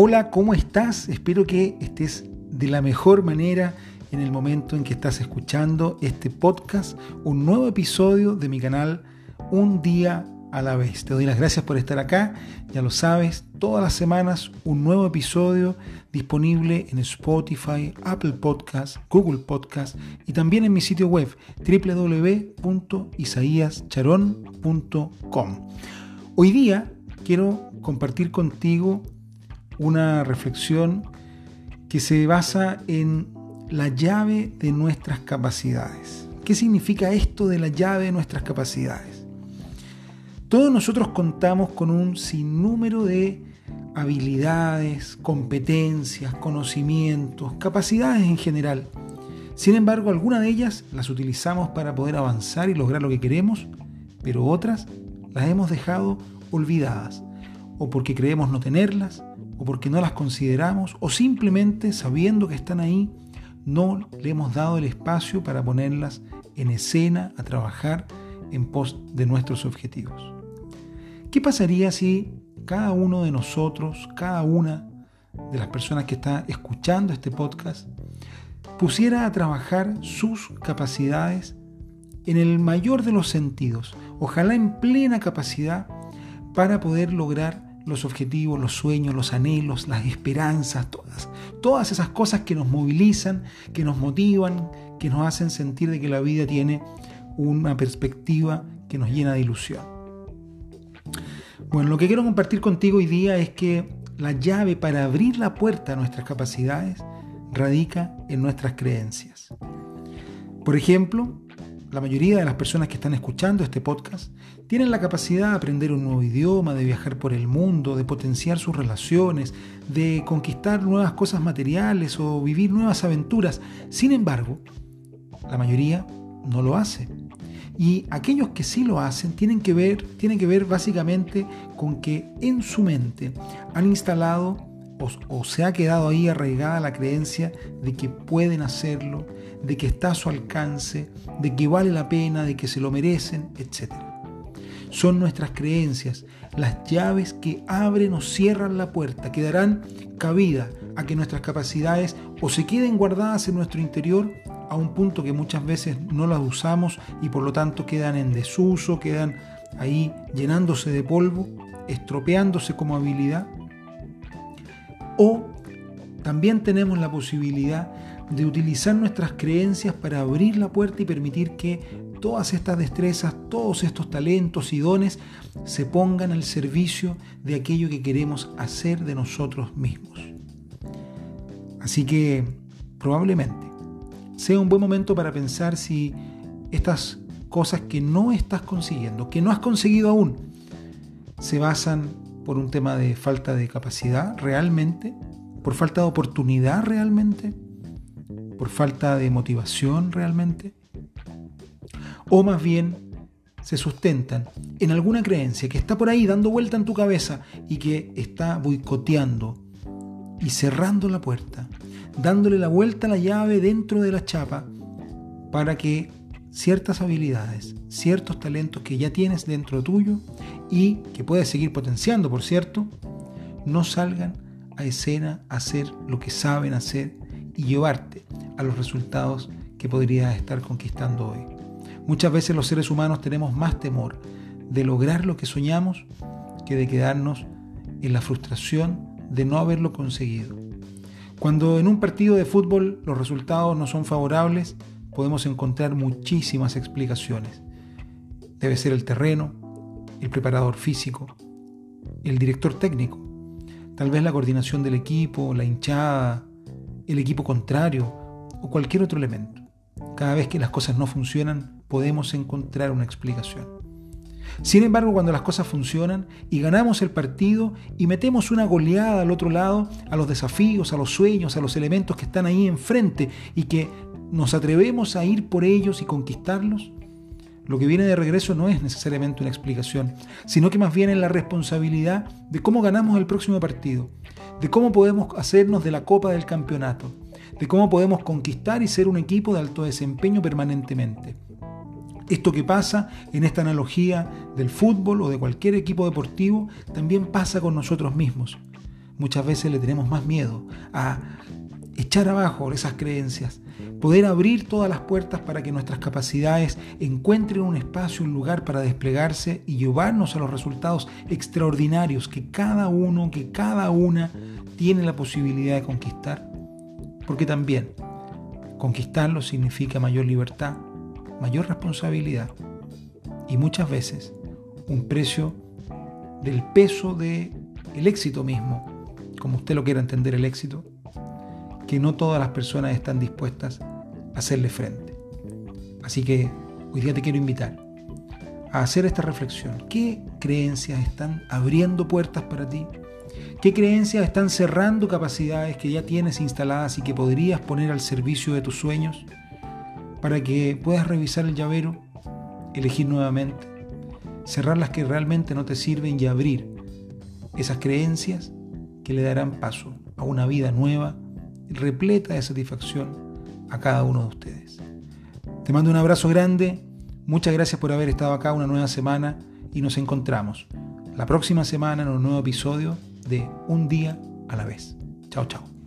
Hola, ¿cómo estás? Espero que estés de la mejor manera en el momento en que estás escuchando este podcast, un nuevo episodio de mi canal Un día a la vez. Te doy las gracias por estar acá, ya lo sabes, todas las semanas un nuevo episodio disponible en Spotify, Apple Podcast, Google Podcast y también en mi sitio web www.isaíascharon.com. Hoy día quiero compartir contigo una reflexión que se basa en la llave de nuestras capacidades. ¿Qué significa esto de la llave de nuestras capacidades? Todos nosotros contamos con un sinnúmero de habilidades, competencias, conocimientos, capacidades en general. Sin embargo, algunas de ellas las utilizamos para poder avanzar y lograr lo que queremos, pero otras las hemos dejado olvidadas, o porque creemos no tenerlas, o porque no las consideramos o simplemente sabiendo que están ahí, no le hemos dado el espacio para ponerlas en escena a trabajar en pos de nuestros objetivos. ¿Qué pasaría si cada uno de nosotros, cada una de las personas que está escuchando este podcast, pusiera a trabajar sus capacidades en el mayor de los sentidos, ojalá en plena capacidad para poder lograr los objetivos, los sueños, los anhelos, las esperanzas, todas, todas esas cosas que nos movilizan, que nos motivan, que nos hacen sentir de que la vida tiene una perspectiva que nos llena de ilusión. Bueno, lo que quiero compartir contigo hoy día es que la llave para abrir la puerta a nuestras capacidades radica en nuestras creencias. Por ejemplo, la mayoría de las personas que están escuchando este podcast tienen la capacidad de aprender un nuevo idioma, de viajar por el mundo, de potenciar sus relaciones, de conquistar nuevas cosas materiales o vivir nuevas aventuras. Sin embargo, la mayoría no lo hace. Y aquellos que sí lo hacen tienen que ver, tienen que ver básicamente con que en su mente han instalado o, se ha quedado ahí arraigada la creencia de que pueden hacerlo, de que está a su alcance, de que vale la pena, de que se lo merecen, etc. Son nuestras creencias las llaves que abren o cierran la puerta, que darán cabida a que nuestras capacidades o se queden guardadas en nuestro interior a un punto que muchas veces no las usamos y por lo tanto quedan en desuso, quedan ahí llenándose de polvo, estropeándose como habilidad. O también tenemos la posibilidad de utilizar nuestras creencias para abrir la puerta y permitir que todas estas destrezas, todos estos talentos y dones se pongan al servicio de aquello que queremos hacer de nosotros mismos. Así que probablemente sea un buen momento para pensar si estas cosas que no estás consiguiendo, que no has conseguido aún, se basan por un tema de falta de capacidad realmente, por falta de oportunidad realmente, por falta de motivación realmente? ¿O más bien se sustentan en alguna creencia que está por ahí dando vuelta en tu cabeza y que está boicoteando y cerrando la puerta, dándole la vuelta a la llave dentro de la chapa para que ciertas habilidades, ciertos talentos que ya tienes dentro tuyo y que puedes seguir potenciando, por cierto, no salgan a escena a hacer lo que saben hacer y llevarte a los resultados que podrías estar conquistando hoy. Muchas veces los seres humanos tenemos más temor de lograr lo que soñamos que de quedarnos en la frustración de no haberlo conseguido. Cuando en un partido de fútbol los resultados no son favorables, podemos encontrar muchísimas explicaciones. Debe ser el terreno, el preparador físico, el director técnico, tal vez la coordinación del equipo, la hinchada, el equipo contrario o cualquier otro elemento. Cada vez que las cosas no funcionan, podemos encontrar una explicación. Sin embargo, cuando las cosas funcionan y ganamos el partido y metemos una goleada al otro lado, a los desafíos, a los sueños, a los elementos que están ahí enfrente y que nos atrevemos a ir por ellos y conquistarlos, lo que viene de regreso no es necesariamente una explicación, sino que más bien es la responsabilidad de cómo ganamos el próximo partido, de cómo podemos hacernos de la copa del campeonato, de cómo podemos conquistar y ser un equipo de alto desempeño permanentemente. Esto que pasa en esta analogía del fútbol o de cualquier equipo deportivo también pasa con nosotros mismos. muchas veces le tenemos más miedo a echar abajo esas creencias, poder abrir todas las puertas para que nuestras capacidades encuentren un espacio, un lugar para desplegarse y llevarnos a los resultados extraordinarios que cada uno, que cada una tiene la posibilidad de conquistar. Porque también conquistarlo significa mayor libertad, mayor responsabilidad y muchas veces un precio del peso del el éxito mismo, como usted lo quiera entender el éxito, que no todas las personas están dispuestas a hacerle frente. Así que hoy día te quiero invitar a hacer esta reflexión. ¿Qué creencias están abriendo puertas para ti? ¿Qué creencias están cerrando capacidades que ya tienes instaladas y que podrías poner al servicio de tus sueños para que puedas revisar el llavero, elegir nuevamente, cerrar las que realmente no te sirven y abrir esas creencias que le darán paso a una vida nueva repleta de satisfacción a cada uno de ustedes. Te mando un abrazo grande, muchas gracias por haber estado acá una nueva semana y nos encontramos la próxima semana en un nuevo episodio de Un día a la vez. Chao, chao.